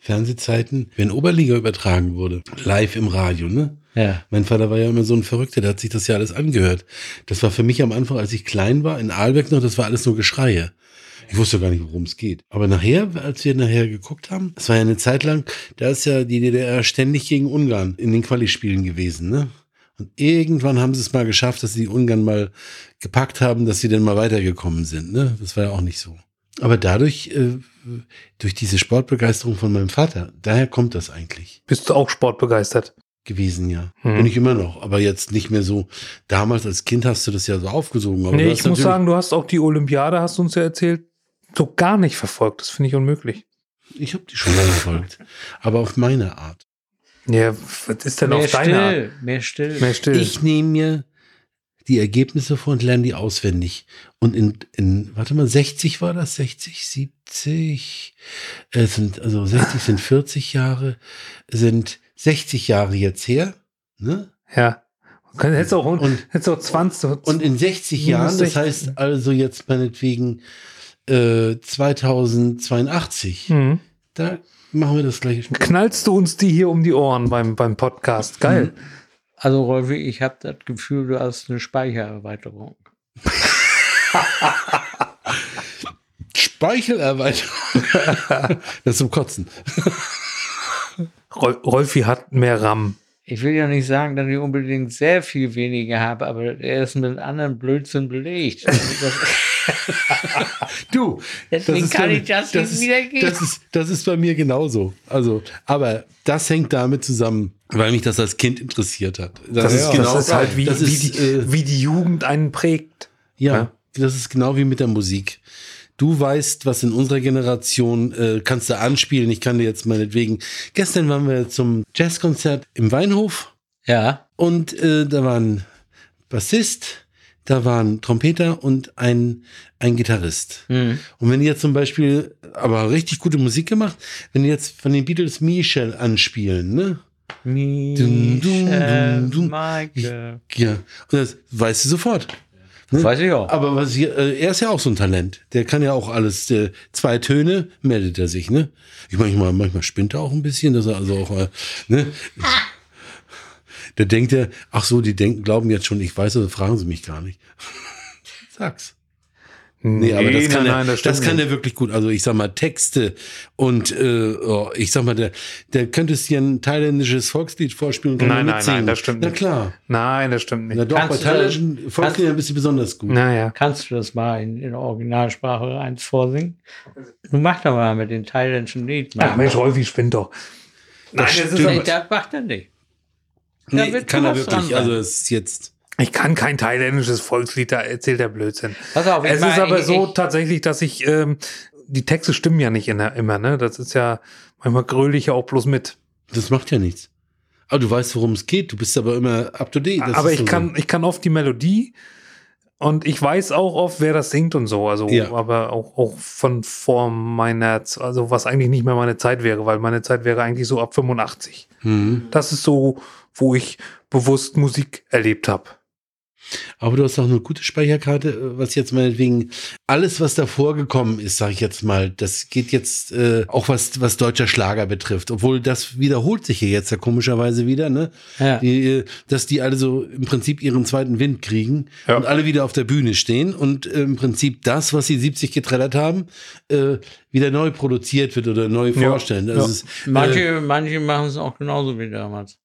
Fernsehzeiten, wenn Oberliga übertragen wurde, live im Radio, ne? Ja. Mein Vater war ja immer so ein Verrückter, der hat sich das ja alles angehört. Das war für mich am Anfang, als ich klein war, in Aalbeck noch, das war alles nur Geschreie. Ich wusste gar nicht, worum es geht. Aber nachher, als wir nachher geguckt haben, es war ja eine Zeit lang, da ist ja die DDR ständig gegen Ungarn in den Quali-Spielen gewesen, ne? Und irgendwann haben sie es mal geschafft, dass sie die Ungarn mal gepackt haben, dass sie dann mal weitergekommen sind, ne? Das war ja auch nicht so. Aber dadurch, äh, durch diese Sportbegeisterung von meinem Vater, daher kommt das eigentlich Bist du auch sportbegeistert? gewesen, ja. Hm. Bin ich immer noch, aber jetzt nicht mehr so. Damals als Kind hast du das ja so aufgesogen. Aber nee, du ich muss sagen, du hast auch die Olympiade, hast du uns ja erzählt, so gar nicht verfolgt. Das finde ich unmöglich. ich habe die schon mal verfolgt, aber auf meine Art. Ja, was ist denn Mehr auf deiner Art? mehr still. Mehr still. Ich nehme mir die Ergebnisse vor und lerne die auswendig. Und in, in, warte mal, 60 war das? 60, 70? Äh, sind, also 60 sind 40 Jahre, sind 60 Jahre jetzt her. Ne? ja. Kann- Hättest auch, Und- hättest auch 20. Und in 60 Minus Jahren, das 60. heißt also jetzt meinetwegen äh, 2082, Mhm. da machen wir das gleiche Spiel. knallst du uns die hier um die Ohren beim, beim Podcast. Geil. Also Rolfi, ich habe das Gefühl, du hast eine Speichererweiterung. Speichelerweiterung. das ist zum Kotzen. Rol Rolfi hat mehr RAM. Ich will ja nicht sagen, dass ich unbedingt sehr viel weniger habe, aber er ist mit anderen Blödsinn belegt. Das, Du, Deswegen ist kann bei ich mir- das nicht ist, wiedergeben. Das ist, das ist bei mir genauso. Also, aber das hängt damit zusammen, weil mich das als Kind interessiert hat. Das, Das, ist ist, genau, das ist halt wie, das wie, ist, die, äh, wie die Jugend einen prägt. ja, Ja. das ist genau wie mit der Musik. Du weißt, was in unserer Generation äh, kannst du anspielen. Ich kann dir jetzt meinetwegen. Gestern waren wir zum Jazzkonzert im Weinhof ja, und äh, da war ein Bassist, da war ein Trompeter und ein, ein Gitarrist. hm. Und wenn die jetzt zum Beispiel, aber richtig gute Musik gemacht, wenn die jetzt von den Beatles Michel anspielen, ne? Michel, dum, dum. Michael. Ja, und das weißt du sofort. Ne? Weiß ich auch. Aber was hier, äh, er ist ja auch so ein Talent. Der kann ja auch alles, äh, zwei Töne meldet er sich, ne? Ich manchmal, manchmal spinnt er auch ein bisschen, dass er also auch, äh, ne? Da denkt er, ach so, die denken, glauben jetzt schon, ich weiß, also fragen sie mich gar nicht. Sag's. Nee, aber das kann, nein, er, nein, das, stimmt kann er wirklich gut. Also ich sag mal Texte und äh, oh, ich sag mal, der, der könnte es dir ein thailändisches Volkslied vorspielen und kann Nein, nein, mitsingen. nein, das stimmt Na nicht. klar. Nein, das stimmt Na nicht. doch, Kannst bei das- thailändischen Volksliedern bist du besonders gut. Naja. Kannst du das mal in, in Originalsprache eins vorsingen? Du mach doch mal mit den thailändischen Lied. Ach Mensch, Rolfi spinnt doch. Nein, das ist stimmt. Nee, aber, das macht er nicht. Nee, kann er wirklich. dran Also es ist jetzt. ich kann kein thailändisches Volkslied, da erzählt der Blödsinn. Pass auf, Es ist aber so ich- tatsächlich, dass ich, ähm, die Texte stimmen ja nicht in der, immer, ne? Das ist ja, manchmal gröle ich ja auch bloß mit. Das macht ja nichts. Aber du weißt, worum es geht. Du bist aber immer up to date. Das aber ist ich so. kann, ich kann oft die Melodie und ich weiß auch oft, wer das singt und so. Also, Ja. aber auch, auch von vor meiner, also was eigentlich nicht mehr meine Zeit wäre, weil meine Zeit wäre eigentlich so ab 85. Mhm. Das ist so, wo ich bewusst Musik erlebt habe. Aber du hast auch eine gute Speicherkarte, äh, was jetzt meinetwegen alles, was davor gekommen ist, sage ich jetzt mal, das geht jetzt äh, auch was, was deutscher Schlager betrifft. Obwohl das wiederholt sich hier jetzt ja komischerweise wieder, ne? Ja. Die, äh, dass die alle so im Prinzip ihren zweiten Wind kriegen Ja. und alle wieder auf der Bühne stehen und äh, im Prinzip das, was sie 70 getrellert haben, äh, wieder neu produziert wird oder neu Ja. vorstellen. Das Ja. ist, äh, Manche, manche machen es auch genauso wie damals.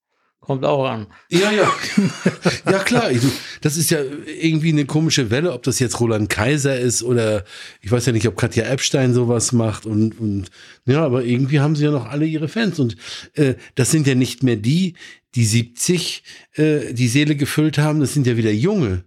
Kommt auch an. Ja, ja. ja, klar. Ich, das ist ja irgendwie eine komische Welle, ob das jetzt Roland Kaiser ist oder ich weiß ja nicht, ob Katja Epstein sowas macht und, und ja, aber irgendwie haben sie ja noch alle ihre Fans und äh, das sind ja nicht mehr die, die 70 äh, die Seele gefüllt haben, das sind ja wieder junge,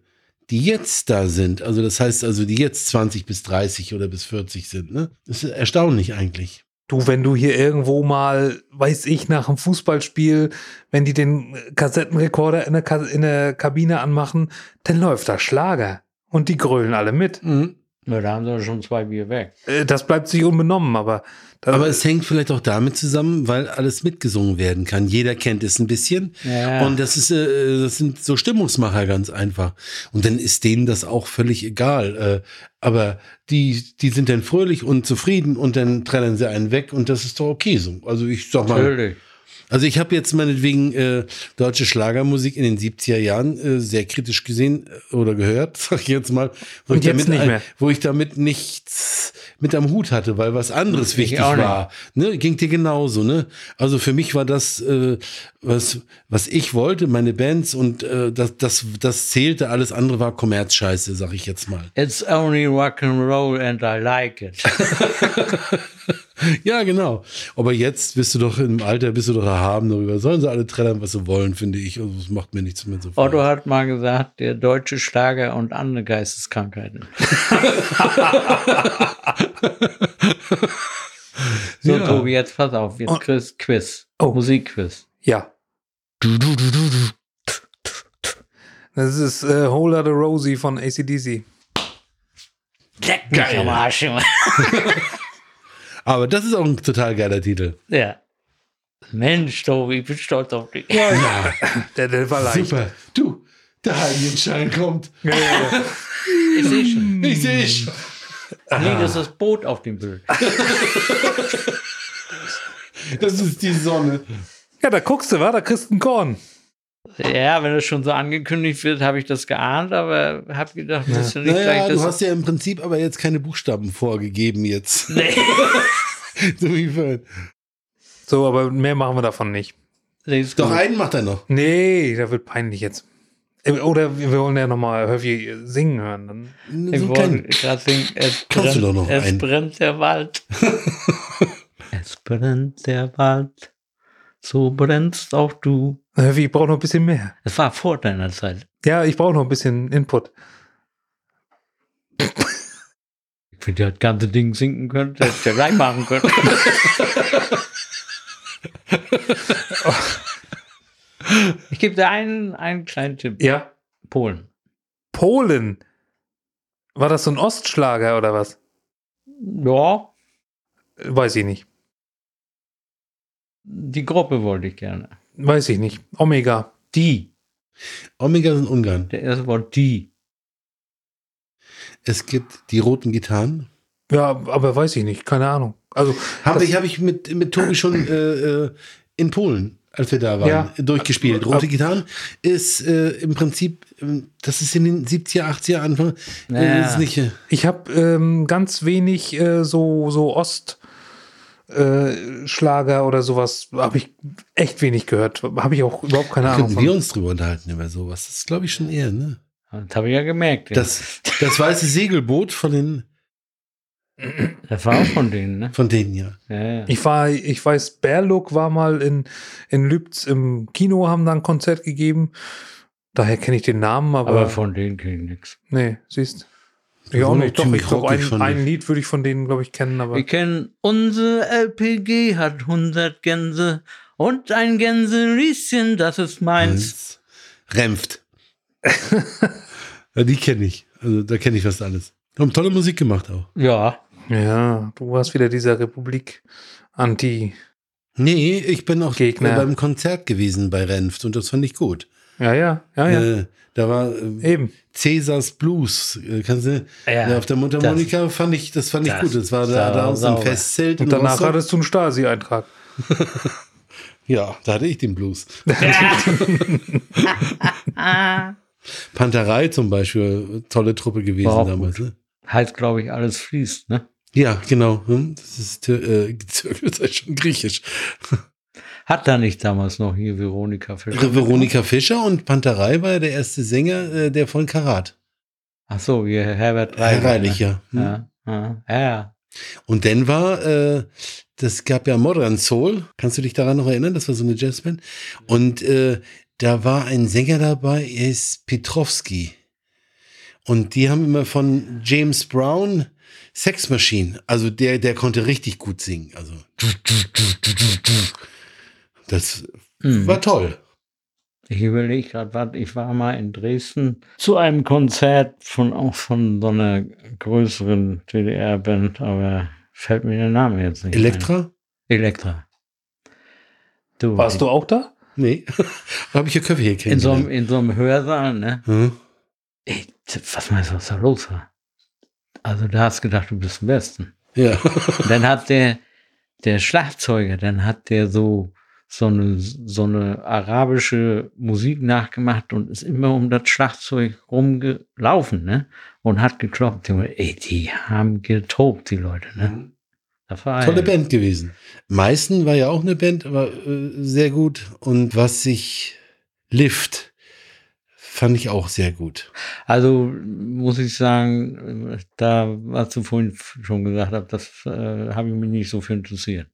die jetzt da sind. Also das heißt also, die jetzt 20 bis 30 oder bis 40 sind. Ne? Das ist erstaunlich eigentlich. Du, wenn du hier irgendwo mal, weiß ich, nach einem Fußballspiel, wenn die den Kassettenrekorder in der, Ka in der Kabine anmachen, dann läuft da Schlager. Und die grölen alle mit. Mhm. Ja, da haben sie schon zwei Bier weg. Äh, Das bleibt sich unbenommen, aber. Aber es hängt vielleicht auch damit zusammen, weil alles mitgesungen werden kann. Jeder kennt es ein bisschen. Ja. Und das ist, äh, das sind so Stimmungsmacher ganz einfach. Und dann ist denen das auch völlig egal. Äh, aber die, die sind dann fröhlich und zufrieden und dann trennen sie einen weg und das ist doch okay so. Also ich sag mal, Natürlich. Also ich habe jetzt meinetwegen äh, deutsche Schlagermusik in den 70er Jahren äh, sehr kritisch gesehen äh, oder gehört, sag ich jetzt mal, wo, ich, jetzt damit, ein- wo ich damit nichts mit am Hut hatte, weil was anderes Ich wichtig war. Ne? Ging dir genauso, ne? Also für mich war das, äh, was, was ich wollte, meine Bands und äh, das, das, das zählte, alles andere war Kommerzscheiße, sag ich jetzt mal. It's only rock and roll and I like it. Ja, genau. Aber jetzt bist du doch im Alter, bist du doch erhaben darüber. Sollen sie alle trällern, was sie wollen, finde ich. Also, das macht mir nichts mehr so viel. Otto hat mal gesagt, der deutsche Schlager und andere Geisteskrankheiten. so, Ja. Tobi, jetzt pass auf, jetzt. Chris, Quiz. Oh. Musikquiz. ja. Das ist äh, Whole Lotta Rosie von ACDC. Leck mich am Arsch. Aber das ist auch ein total geiler Titel. ja. Mensch, Tobi, ich bin stolz auf dich. Ja, Der, der war leicht. super. Du, der Heiligenschein kommt. Ja, ja, ja. Ich sehe schon. Ich sehe schon. Nee, das ist das Boot auf dem Bild. Das ist die Sonne. ja, da guckst du, wa? Da kriegst du ein Korn. Ja, wenn das schon so angekündigt wird, habe ich das geahnt, aber habe gedacht, das ist ja nicht Naja, gleich du das. hast ja im Prinzip aber jetzt keine Buchstaben vorgegeben jetzt. nee. so. So, aber mehr machen wir davon nicht. Doch einen macht er noch. Nee, da wird peinlich jetzt. Äh, Oder wir wollen ja nochmal Höffi singen hören. Dann. Ich So wollte gerade singen, es Kannst du brennt, doch noch es einen. brennt der Wald. es brennt der Wald, so brennst auch du. Ich brauche noch ein bisschen mehr. Es war vor deiner Zeit. Ja, ich brauche noch ein bisschen Input. Ich finde, das ganze Ding sinken könnte, hätte ich ja gleich machen können. ich gebe dir einen, einen kleinen Tipp. Ja. Polen. Polen. War das so ein Ostschlager oder was? Ja, Weiß ich nicht. die Gruppe wollte ich gerne. Weiß ich nicht. Omega. Die. Omega sind Ungarn. Der erste Wort die. Es gibt die roten Gitarren. Ja, aber weiß ich nicht. Keine Ahnung. Also, Habe ich, hab ich mit, mit Tobi schon äh, äh, in Polen, als wir da waren, Ja. durchgespielt. Rote Gitarren ist äh, im Prinzip, ähm, das ist in den 70er, 80er Anfang. Äh, Ja. ist nicht, äh, ich habe ähm, ganz wenig äh, so, so Ost. Äh, Schlager oder sowas habe ich echt wenig gehört. Habe ich auch überhaupt keine Ahnung könnten wir uns drüber unterhalten über sowas. Das ist, glaube ich, schon eher, ne? Das habe ich ja gemerkt. ja. Das, das weiße Segelboot von den, das war auch von denen, ne? von denen, ja. Ja, ja. Ich war, ich weiß, Berluk war mal in, in Lübz im Kino, haben da ein Konzert gegeben. Daher kenne ich den Namen, aber, Aber von denen kenne ich nichts. nee, siehst. Ich auch nicht. Doch, ich glaube, ein, ein. Lied würde ich von denen, glaube ich, kennen, aber Wir kennen unsere LPG hat 100 Gänse und ein Gänserieschen, das ist meins. Renft. ja, die kenne ich. Also da kenne ich fast alles. Haben tolle Musik gemacht auch. Ja, ja, du warst wieder dieser Republik Anti. Nee, ich bin auch Gegner. beim Konzert gewesen bei Renft und das fand ich gut. Ja, ja, ja, ja. Äh, da war äh, Eben. Cäsars Blues. Äh, kannst du, Ja, ja, auf der Mundharmonika fand ich, das fand ich das gut. Das war da, da aus dem. Festzelt. Und danach Rostock. hattest du einen Stasi-Eintrag. Ja, da hatte ich den Blues. Panterei zum Beispiel, tolle Truppe gewesen War auch damals. Ne? heißt, glaube ich, alles fließt, ne? Ja, genau. Hm, Das ist äh, Türkisch, das ist schon griechisch. Hat da nicht damals noch hier Veronika Fischer? Veronika Fischer und Panterei war ja der erste Sänger, äh, der von Karat. Ach so, hier Herbert Herr Reilich. Reilich, ja. Hm. Ja, ja, ja. Und dann war, äh, das gab ja Modern Soul. Kannst du dich daran noch erinnern? Das war so eine Jazzband. Und äh, da war ein Sänger dabei, er ist Petrovski. Und die haben immer von James Brown Sex Machine, also der, der konnte richtig gut singen. Also das Mhm. war toll. Ich überlege gerade, was ich war mal in Dresden zu einem Konzert von auch von so einer größeren DDR-Band, aber fällt mir der Name jetzt nicht. Elektra? Ein. Elektra. Du, Warst du auch da? Nee. Habe ich hier Köpfe hier in so, einem, in so einem Hörsaal, ne? Hm? Ey, was meinst du, was da los war? Also da hast du gedacht, du bist am Besten. Ja. Dann hat der, der Schlagzeuger, dann hat der so, so eine, so eine arabische Musik nachgemacht und ist immer um das Schlagzeug rumgelaufen, ne? Und hat geklopft. Junge, Ey, die haben getobt, die Leute, ne? War Tolle Band gewesen. Meißen war ja auch eine Band, aber äh, sehr gut. Und was sich Lift fand ich auch sehr gut. Also muss ich sagen, da, was du vorhin schon gesagt hast, das äh, habe ich mich nicht so für interessiert.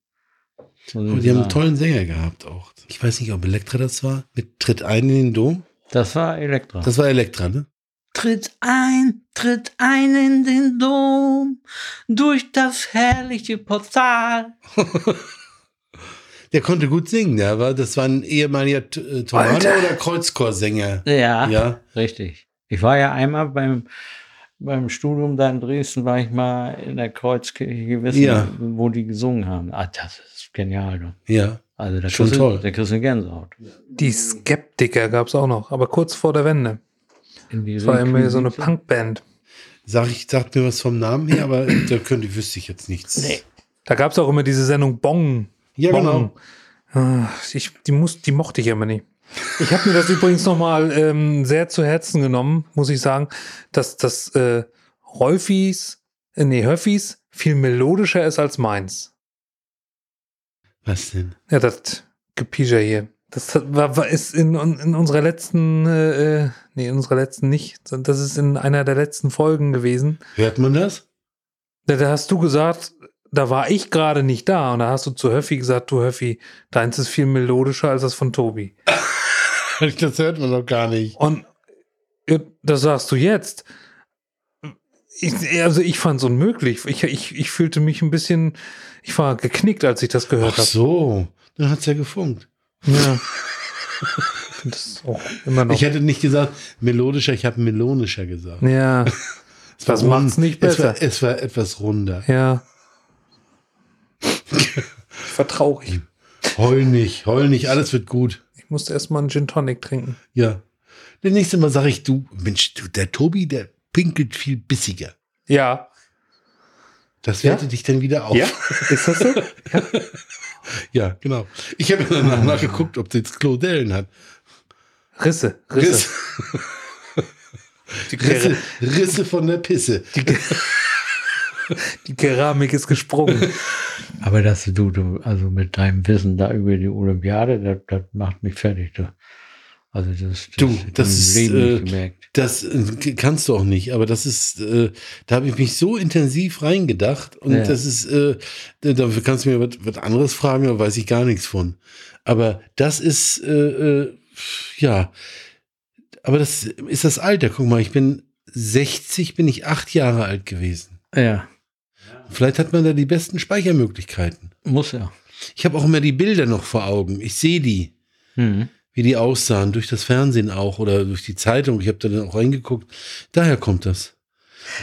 Aber die haben einen tollen Sänger gehabt auch. Ich weiß nicht, ob Elektra das war. Mit Tritt ein in den Dom. Das war Elektra. Das war Elektra, ne? Tritt ein, tritt ein in den Dom, durch das herrliche Portal. Der konnte gut singen. Der war, das war ein ehemaliger äh, Alter. oder Kreuzchorsänger. Ja, Ja. richtig. Ich war ja einmal beim, beim Studium da in Dresden, war ich mal in der Kreuzkirche gewesen, Ja. wo die gesungen haben. Ah, das ist genial. Du. Ja. Also da Schon kriegst du- toll. Kriegst du eine Gänsehaut. Die Skeptiker gab es auch noch, aber kurz vor der Wende. In Das war immer so eine. Punkband. Sag ich, sagt mir was vom Namen her, aber da könnte, wüsste ich jetzt nichts. Nee. Da gab es auch immer diese Sendung Bong. Ja, Bong. genau. Ah, Ich, die, muss, die mochte ich immer nicht. Ich habe mir das übrigens nochmal ähm, sehr zu Herzen genommen, muss ich sagen, dass das äh, Rolfis, äh, nee, Höffis viel melodischer ist als meins. Was denn? Ja, das Gepieger hier. Das hat- war, war ist in, in unserer letzten, äh, äh, nee, in unserer letzten nicht, das ist in einer der letzten Folgen gewesen. Hört man das? Da, da hast du gesagt, da war ich gerade nicht da und da hast du zu Höffi gesagt, du Höffi, deins ist viel melodischer als das von Tobi. Das hört man doch gar nicht. Und das sagst du jetzt. Ich, also ich fand es unmöglich. Ich, ich, ich fühlte mich ein bisschen, ich war geknickt, als ich das gehört Ach habe. so, dann hat's ja gefunkt. Ja. Ich hätte nicht gesagt melodischer, ich habe melonischer gesagt. ja, Es war das macht's nicht Es war, besser. es war etwas runder. ja. Ich traurig. Heul nicht, heul nicht, alles wird gut. Ich musste erstmal einen Gin Tonic trinken. Ja. Das nächste Mal sage ich, du, Mensch, du, der Tobi, der pinkelt viel bissiger. Ja. Das Ja? wertet dich dann wieder auf. Ja? Ist das so? Ja, genau. Ich habe danach nachgeguckt, ob der jetzt Klodellen hat. Risse, Risse. Risse, Ker Risse von der Pisse. die, die Keramik ist gesprungen. Aber dass du, du, also mit deinem Wissen da über die Olympiade, das, das macht mich fertig. Du. Also das, das, Du, das ist, äh, nicht gemerkt. Das äh, kannst du auch nicht, aber das ist, äh, da habe ich mich so intensiv reingedacht und Ja. das ist, äh, da- dafür kannst du mir was, was anderes fragen, da weiß ich gar nichts von. Aber das ist, äh, äh, ja, aber das ist das Alter. Guck mal, ich bin 60, bin ich acht Jahre alt gewesen. Ja, Vielleicht hat man da die besten Speichermöglichkeiten. muss ja. Ich habe auch immer die Bilder noch vor Augen. Ich sehe die. Mhm. wie die aussahen, durch das Fernsehen auch oder durch die Zeitung. Ich habe da dann auch reingeguckt. Daher kommt das.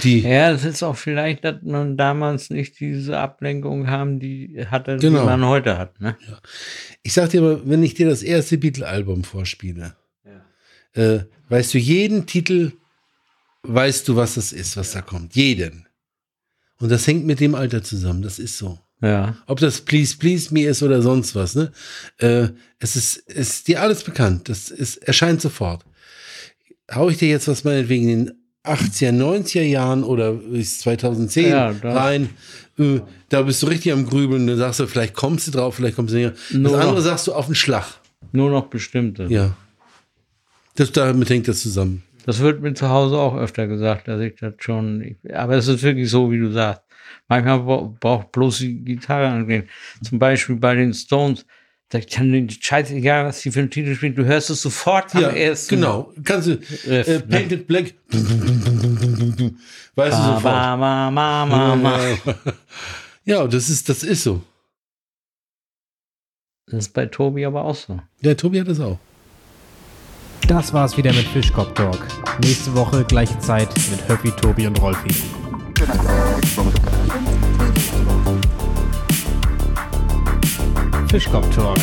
Die, Ja, es ist auch vielleicht, dass man damals nicht diese Ablenkung haben, die hatte, Genau. die man heute hat. Ne? ich sag dir mal, wenn ich dir das erste Beatle-Album vorspiele, äh, weißt du, jeden Titel weißt du, was das ist, was da kommt. Jeden. Und das hängt mit dem Alter zusammen. Das ist so. Ja. Ob das Please Please Me ist oder sonst was, ne? Äh, es ist, ist dir alles bekannt. Das ist, erscheint sofort. Hau ich dir jetzt was meinetwegen in den 80er, 90er Jahren oder bis 2010 Ja, da- rein, äh, da bist du richtig am Grübeln. Da sagst du, vielleicht kommst du drauf, vielleicht kommst du nicht. Das Nur andere noch. sagst du auf den Schlag. Nur noch bestimmte. Ja. Das, damit hängt das zusammen. Das wird mir zu Hause auch öfter gesagt, dass ich das schon. Ich, aber es ist wirklich so, wie du sagst. Manchmal bra- braucht bloß die Gitarre angehen. Zum Beispiel bei den Stones. Da kann den scheißegal, was die für einen Titel spielen. Du hörst es sofort am Ja, ersten. genau. Kannst du Riff, äh, ne? Painted Black. Bam. Weißt du sofort. Ma, ma, ma, ma, ma. Ja, das ist, das ist so. Das ist bei Tobi aber auch so. Der Tobi hat das auch. Das war's wieder mit Fischkopf Talk. Nächste Woche gleiche Zeit mit Höppi, Tobi und Rolfi. Fischkopf Talk,